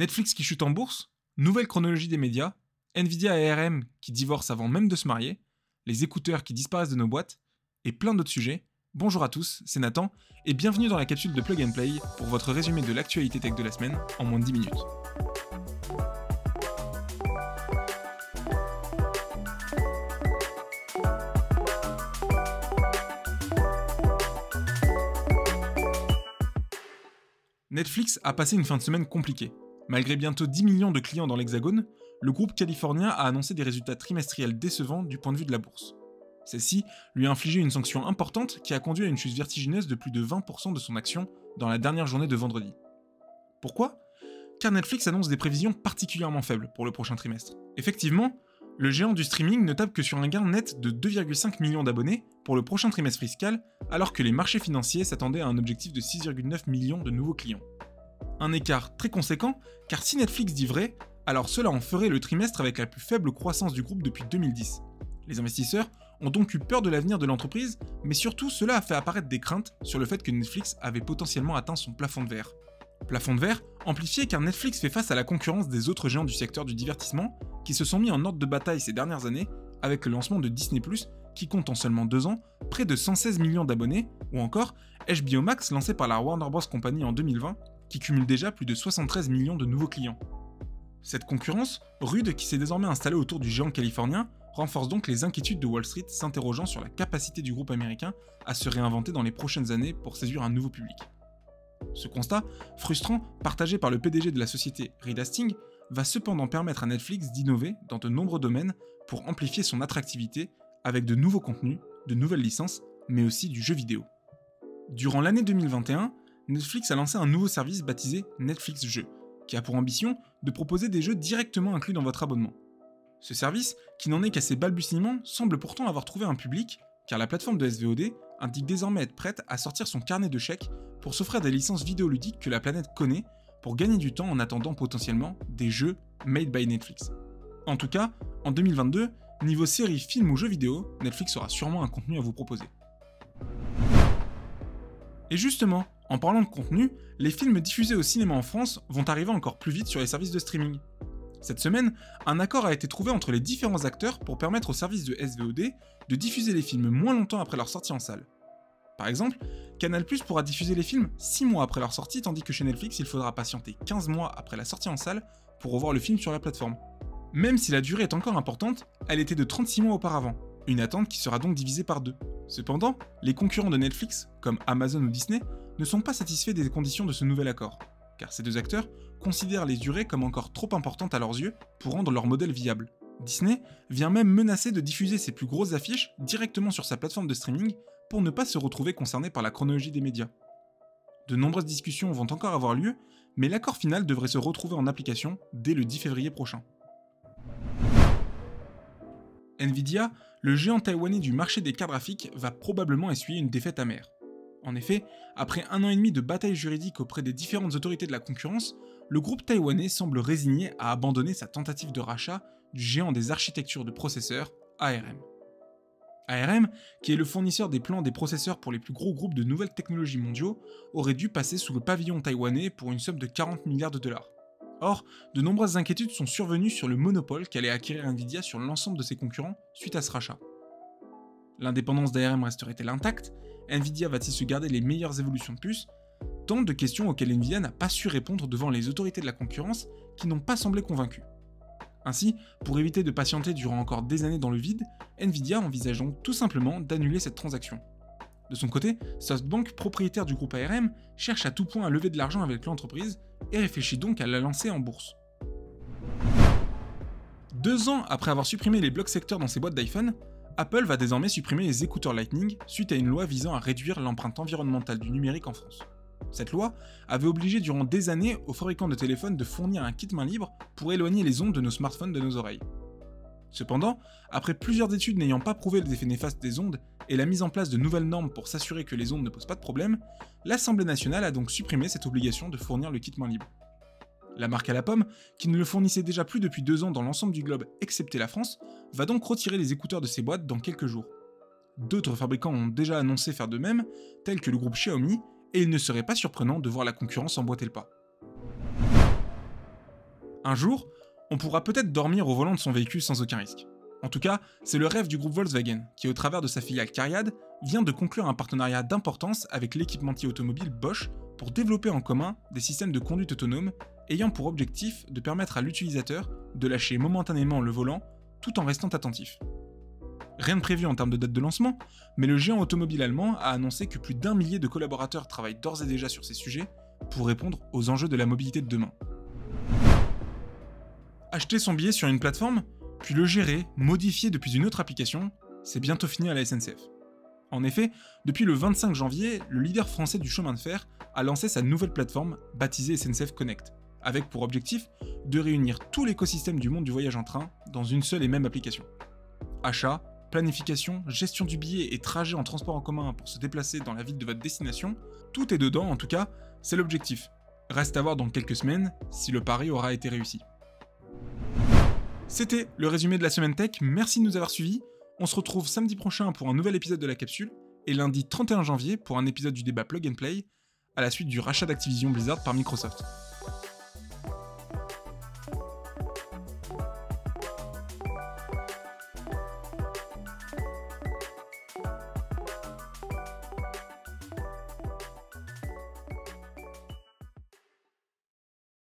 Netflix qui chute en bourse, nouvelle chronologie des médias, Nvidia et ARM qui divorcent avant même de se marier, les écouteurs qui disparaissent de nos boîtes, et plein d'autres sujets. Bonjour à tous, c'est Nathan, et bienvenue dans la capsule de Plug and Play pour votre résumé de l'actualité tech de la semaine en moins de 10 minutes. Netflix a passé une fin de semaine compliquée. Malgré bientôt 10 millions de clients dans l'Hexagone, le groupe californien a annoncé des résultats trimestriels décevants du point de vue de la bourse. Celle-ci lui a infligé une sanction importante qui a conduit à une chute vertigineuse de plus de 20% de son action dans la dernière journée de vendredi. Pourquoi? Car Netflix annonce des prévisions particulièrement faibles pour le prochain trimestre. Effectivement, le géant du streaming ne tape que sur un gain net de 2,5 millions d'abonnés pour le prochain trimestre fiscal, alors que les marchés financiers s'attendaient à un objectif de 6,9 millions de nouveaux clients. Un écart très conséquent, car si Netflix dit vrai, alors cela en ferait le trimestre avec la plus faible croissance du groupe depuis 2010. Les investisseurs ont donc eu peur de l'avenir de l'entreprise, mais surtout cela a fait apparaître des craintes sur le fait que Netflix avait potentiellement atteint son plafond de verre. Plafond de verre amplifié car Netflix fait face à la concurrence des autres géants du secteur du divertissement qui se sont mis en ordre de bataille ces dernières années avec le lancement de Disney ⁇ qui compte en seulement deux ans près de 116 millions d'abonnés, ou encore HBO Max lancé par la Warner Bros. Company en 2020 qui cumule déjà plus de 73 millions de nouveaux clients. Cette concurrence, rude qui s'est désormais installée autour du géant californien, renforce donc les inquiétudes de Wall Street s'interrogeant sur la capacité du groupe américain à se réinventer dans les prochaines années pour séduire un nouveau public. Ce constat, frustrant, partagé par le PDG de la société Reed Hastings, va cependant permettre à Netflix d'innover dans de nombreux domaines pour amplifier son attractivité avec de nouveaux contenus, de nouvelles licences, mais aussi du jeu vidéo. Durant l'année 2021, Netflix a lancé un nouveau service baptisé Netflix Jeux, qui a pour ambition de proposer des jeux directement inclus dans votre abonnement. Ce service, qui n'en est qu'à ses balbutiements, semble pourtant avoir trouvé un public, car la plateforme de SVOD indique désormais être prête à sortir son carnet de chèques pour s'offrir des licences vidéoludiques que la planète connaît pour gagner du temps en attendant potentiellement des jeux made by Netflix. En tout cas, en 2022, niveau série, film ou jeux vidéo, Netflix aura sûrement un contenu à vous proposer. Et justement, en parlant de contenu, les films diffusés au cinéma en France vont arriver encore plus vite sur les services de streaming. Cette semaine, un accord a été trouvé entre les différents acteurs pour permettre aux services de SVOD de diffuser les films moins longtemps après leur sortie en salle. Par exemple, Canal pourra diffuser les films 6 mois après leur sortie, tandis que chez Netflix, il faudra patienter 15 mois après la sortie en salle pour revoir le film sur la plateforme. Même si la durée est encore importante, elle était de 36 mois auparavant, une attente qui sera donc divisée par deux. Cependant, les concurrents de Netflix, comme Amazon ou Disney, ne sont pas satisfaits des conditions de ce nouvel accord, car ces deux acteurs considèrent les durées comme encore trop importantes à leurs yeux pour rendre leur modèle viable. Disney vient même menacer de diffuser ses plus grosses affiches directement sur sa plateforme de streaming pour ne pas se retrouver concerné par la chronologie des médias. De nombreuses discussions vont encore avoir lieu, mais l'accord final devrait se retrouver en application dès le 10 février prochain. Nvidia, le géant taïwanais du marché des cartes graphiques, va probablement essuyer une défaite amère. En effet, après un an et demi de bataille juridique auprès des différentes autorités de la concurrence, le groupe taïwanais semble résigné à abandonner sa tentative de rachat du géant des architectures de processeurs, ARM. ARM, qui est le fournisseur des plans des processeurs pour les plus gros groupes de nouvelles technologies mondiaux, aurait dû passer sous le pavillon taïwanais pour une somme de 40 milliards de dollars. Or, de nombreuses inquiétudes sont survenues sur le monopole qu'allait acquérir Nvidia sur l'ensemble de ses concurrents suite à ce rachat. L'indépendance d'ARM resterait-elle intacte? Nvidia va-t-il se garder les meilleures évolutions de puces Tant de questions auxquelles Nvidia n'a pas su répondre devant les autorités de la concurrence qui n'ont pas semblé convaincues. Ainsi, pour éviter de patienter durant encore des années dans le vide, Nvidia envisage donc tout simplement d'annuler cette transaction. De son côté, SoftBank, propriétaire du groupe ARM, cherche à tout point à lever de l'argent avec l'entreprise et réfléchit donc à la lancer en bourse. Deux ans après avoir supprimé les blocs secteurs dans ses boîtes d'iPhone, Apple va désormais supprimer les écouteurs Lightning suite à une loi visant à réduire l'empreinte environnementale du numérique en France. Cette loi avait obligé durant des années aux fabricants de téléphones de fournir un kit main libre pour éloigner les ondes de nos smartphones de nos oreilles. Cependant, après plusieurs études n'ayant pas prouvé les effets néfastes des ondes et la mise en place de nouvelles normes pour s'assurer que les ondes ne posent pas de problème, l'Assemblée nationale a donc supprimé cette obligation de fournir le kit main libre. La marque à la pomme, qui ne le fournissait déjà plus depuis deux ans dans l'ensemble du globe excepté la France, va donc retirer les écouteurs de ses boîtes dans quelques jours. D'autres fabricants ont déjà annoncé faire de même, tels que le groupe Xiaomi et il ne serait pas surprenant de voir la concurrence emboîter le pas. Un jour, on pourra peut-être dormir au volant de son véhicule sans aucun risque. En tout cas, c'est le rêve du groupe Volkswagen, qui au travers de sa filiale Cariad, vient de conclure un partenariat d'importance avec l'équipementier automobile Bosch pour développer en commun des systèmes de conduite autonome ayant pour objectif de permettre à l'utilisateur de lâcher momentanément le volant tout en restant attentif. Rien de prévu en termes de date de lancement, mais le géant automobile allemand a annoncé que plus d'un millier de collaborateurs travaillent d'ores et déjà sur ces sujets pour répondre aux enjeux de la mobilité de demain. Acheter son billet sur une plateforme, puis le gérer, modifier depuis une autre application, c'est bientôt fini à la SNCF. En effet, depuis le 25 janvier, le leader français du chemin de fer a lancé sa nouvelle plateforme baptisée SNCF Connect, avec pour objectif de réunir tout l'écosystème du monde du voyage en train dans une seule et même application. Achat, planification, gestion du billet et trajet en transport en commun pour se déplacer dans la ville de votre destination, tout est dedans en tout cas, c'est l'objectif. Reste à voir dans quelques semaines si le pari aura été réussi. C'était le résumé de la semaine tech, merci de nous avoir suivis. On se retrouve samedi prochain pour un nouvel épisode de la capsule et lundi 31 janvier pour un épisode du débat Plug and Play à la suite du rachat d'Activision Blizzard par Microsoft.